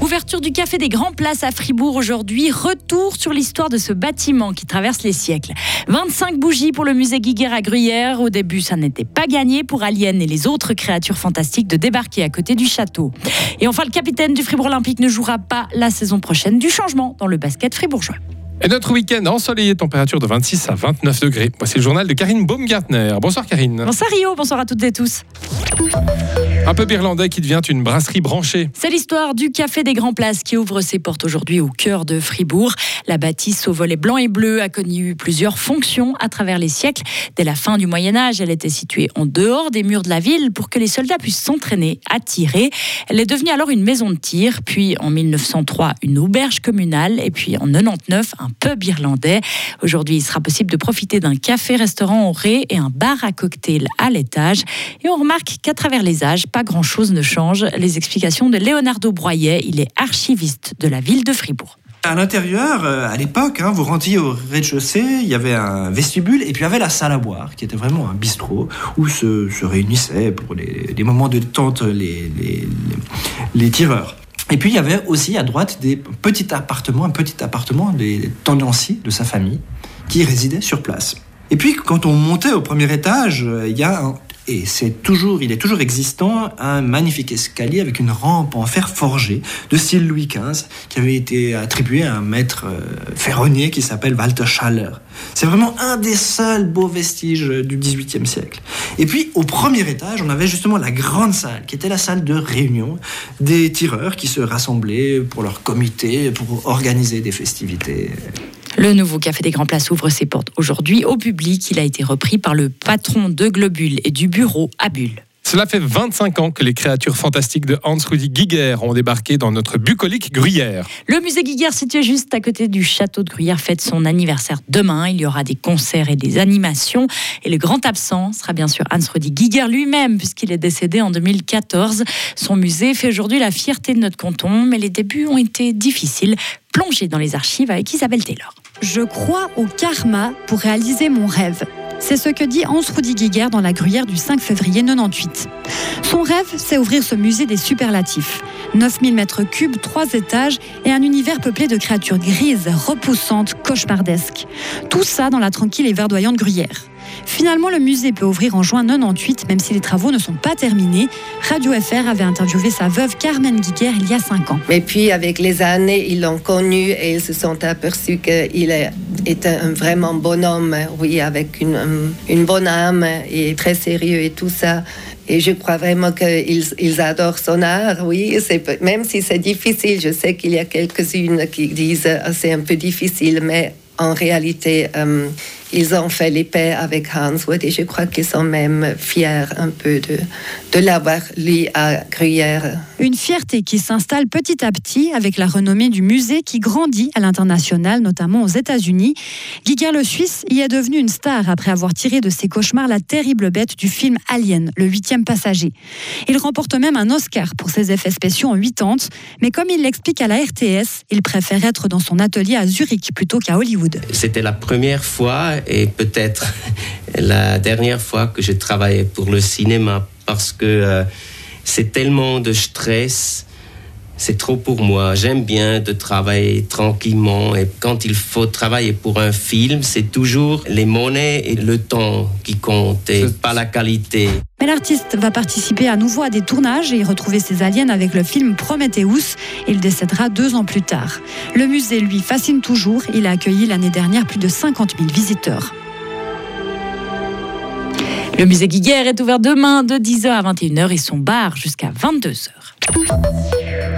Ouverture du Café des Grands Places à Fribourg aujourd'hui. Retour sur l'histoire de ce bâtiment qui traverse les siècles. 25 bougies pour le musée Guiguerre à Gruyère. Au début, ça n'était pas gagné pour Alien et les autres créatures fantastiques de débarquer à côté du château. Et enfin, le capitaine du Fribourg Olympique ne jouera pas la saison prochaine du changement dans le basket fribourgeois. Et notre week-end ensoleillé, température de 26 à 29 degrés. Voici le journal de Karine Baumgartner. Bonsoir Karine. Bonsoir Rio, bonsoir à toutes et tous. Un peu irlandais qui devient une brasserie branchée. C'est l'histoire du Café des Grands Places qui ouvre ses portes aujourd'hui au cœur de Fribourg. La bâtisse au volet blanc et bleu a connu plusieurs fonctions à travers les siècles. Dès la fin du Moyen Âge, elle était située en dehors des murs de la ville pour que les soldats puissent s'entraîner à tirer. Elle est devenue alors une maison de tir, puis en 1903 une auberge communale et puis en 99 un pub irlandais. Aujourd'hui, il sera possible de profiter d'un café-restaurant au rez et un bar à cocktail à l'étage. Et on remarque qu'à travers les âges, pas grand-chose ne change. Les explications de Leonardo Broyet, il est archiviste de la ville de Fribourg. À l'intérieur, euh, à l'époque, hein, vous rentriez au rez-de-chaussée, il y avait un vestibule et puis il y avait la salle à boire, qui était vraiment un bistrot où se, réunissaient pour les, moments de détente les, les, les, tireurs. Et puis il y avait aussi à droite des petits appartements, un petit appartement des tendanciers de sa famille qui résidait sur place. Et puis quand on montait au premier étage, euh, il y a un et c'est toujours, il est toujours existant un magnifique escalier avec une rampe en fer forgé de style Louis XV qui avait été attribué à un maître euh, ferronnier qui s'appelle Walter Schaller. C'est vraiment un des seuls beaux vestiges du XVIIIe siècle. Et puis au premier étage, on avait justement la grande salle qui était la salle de réunion des tireurs qui se rassemblaient pour leur comité, pour organiser des festivités. Le nouveau Café des Grands Places ouvre ses portes aujourd'hui au public. Il a été repris par le patron de Globule et du bureau à Bulle. Cela fait 25 ans que les créatures fantastiques de Hans-Rudi Giger ont débarqué dans notre bucolique Gruyère. Le musée Giger, situé juste à côté du château de Gruyère, fête son anniversaire demain. Il y aura des concerts et des animations. Et le grand absent sera bien sûr Hans-Rudi Giger lui-même, puisqu'il est décédé en 2014. Son musée fait aujourd'hui la fierté de notre canton, mais les débuts ont été difficiles. Plongé dans les archives avec Isabelle Taylor. Je crois au karma pour réaliser mon rêve. C'est ce que dit Hans Giger dans la Gruyère du 5 février 98. Son rêve, c'est ouvrir ce musée des superlatifs. 9000 mètres cubes, trois étages et un univers peuplé de créatures grises, repoussantes, cauchemardesques. Tout ça dans la tranquille et verdoyante Gruyère. Finalement, le musée peut ouvrir en juin 98, même si les travaux ne sont pas terminés. Radio FR avait interviewé sa veuve Carmen Guiguer il y a cinq ans. Mais puis, avec les années, ils l'ont connu et ils se sont aperçus qu'il était un vraiment bon homme, oui, avec une, bonne âme et très sérieux et tout ça. Et je crois vraiment qu'ils ils adorent son art, oui. Même si c'est difficile, je sais qu'il y a quelques-unes qui disent ah, c'est un peu difficile, mais en réalité, euh, ils ont fait les paix avec Hans Wood et je crois qu'ils sont même fiers un peu de, de l'avoir lu à Gruyère. Une fierté qui s'installe petit à petit avec la renommée du musée qui grandit à l'international, notamment aux États-Unis. Giger le Suisse y est devenu une star après avoir tiré de ses cauchemars la terrible bête du film Alien, le huitième passager. Il remporte même un Oscar pour ses effets spéciaux en 80, mais comme il l'explique à la RTS, il préfère être dans son atelier à Zurich plutôt qu'à Hollywood. C'était la première fois et peut-être la dernière fois que je travaillais pour le cinéma parce que euh, c'est tellement de stress. C'est trop pour moi. J'aime bien de travailler tranquillement et quand il faut travailler pour un film, c'est toujours les monnaies et le temps qui comptent et pas la qualité. Mais l'artiste va participer à nouveau à des tournages et retrouver ses aliens avec le film Prometheus. Il décédera deux ans plus tard. Le musée, lui, fascine toujours. Il a accueilli l'année dernière plus de 50 000 visiteurs. Le musée Guiguerre est ouvert demain de 10h à 21h et son bar jusqu'à 22h.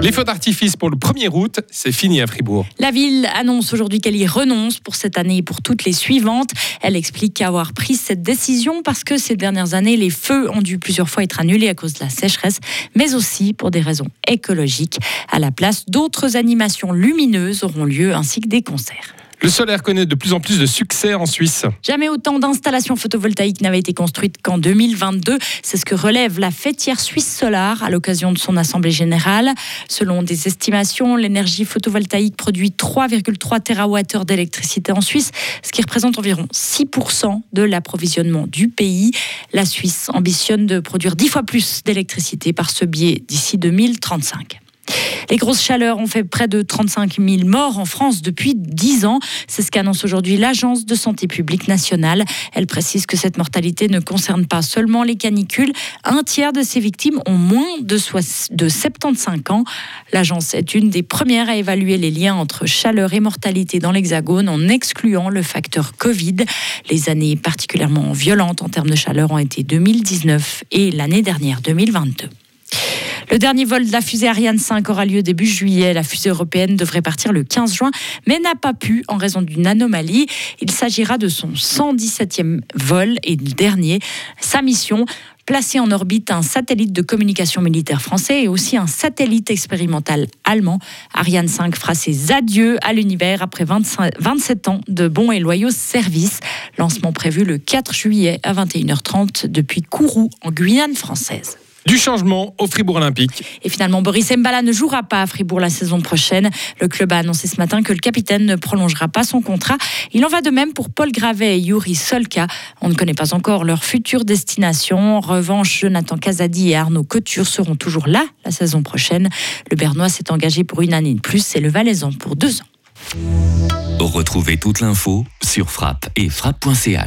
Les feux d'artifice pour le 1er août, c'est fini à Fribourg. La ville annonce aujourd'hui qu'elle y renonce pour cette année et pour toutes les suivantes. Elle explique avoir pris cette décision parce que ces dernières années, les feux ont dû plusieurs fois être annulés à cause de la sécheresse, mais aussi pour des raisons écologiques. À la place, d'autres animations lumineuses auront lieu ainsi que des concerts. Le solaire connaît de plus en plus de succès en Suisse. Jamais autant d'installations photovoltaïques n'avaient été construites qu'en 2022. C'est ce que relève la fêtière suisse Solar à l'occasion de son assemblée générale. Selon des estimations, l'énergie photovoltaïque produit 3,3 TWh d'électricité en Suisse, ce qui représente environ 6% de l'approvisionnement du pays. La Suisse ambitionne de produire 10 fois plus d'électricité par ce biais d'ici 2035. Les grosses chaleurs ont fait près de 35 000 morts en France depuis 10 ans. C'est ce qu'annonce aujourd'hui l'Agence de santé publique nationale. Elle précise que cette mortalité ne concerne pas seulement les canicules. Un tiers de ces victimes ont moins de, 75 ans. L'agence est une des premières à évaluer les liens entre chaleur et mortalité dans l'Hexagone en excluant le facteur Covid. Les années particulièrement violentes en termes de chaleur ont été 2019 et l'année dernière 2022. Le dernier vol de la fusée Ariane 5 aura lieu début juillet. La fusée européenne devrait partir le 15 juin, mais n'a pas pu en raison d'une anomalie. Il s'agira de son 117e vol et dernier. Sa mission placer en orbite un satellite de communication militaire français et aussi un satellite expérimental allemand. Ariane 5 fera ses adieux à l'univers après 27 ans de bons et loyaux services. Lancement prévu le 4 juillet à 21h30 depuis Kourou en Guyane française du changement au Fribourg Olympique. Et finalement, Boris Mbala ne jouera pas à Fribourg la saison prochaine. Le club a annoncé ce matin que le capitaine ne prolongera pas son contrat. Il en va de même pour Paul Gravet et Yuri Solka. On ne connaît pas encore leur future destination. En revanche, Jonathan Casadi et Arnaud Couture seront toujours là la saison prochaine. Le Bernois s'est engagé pour une année de plus et le Valaisan pour deux ans. Retrouvez toute l'info sur frappe et frappe.ch.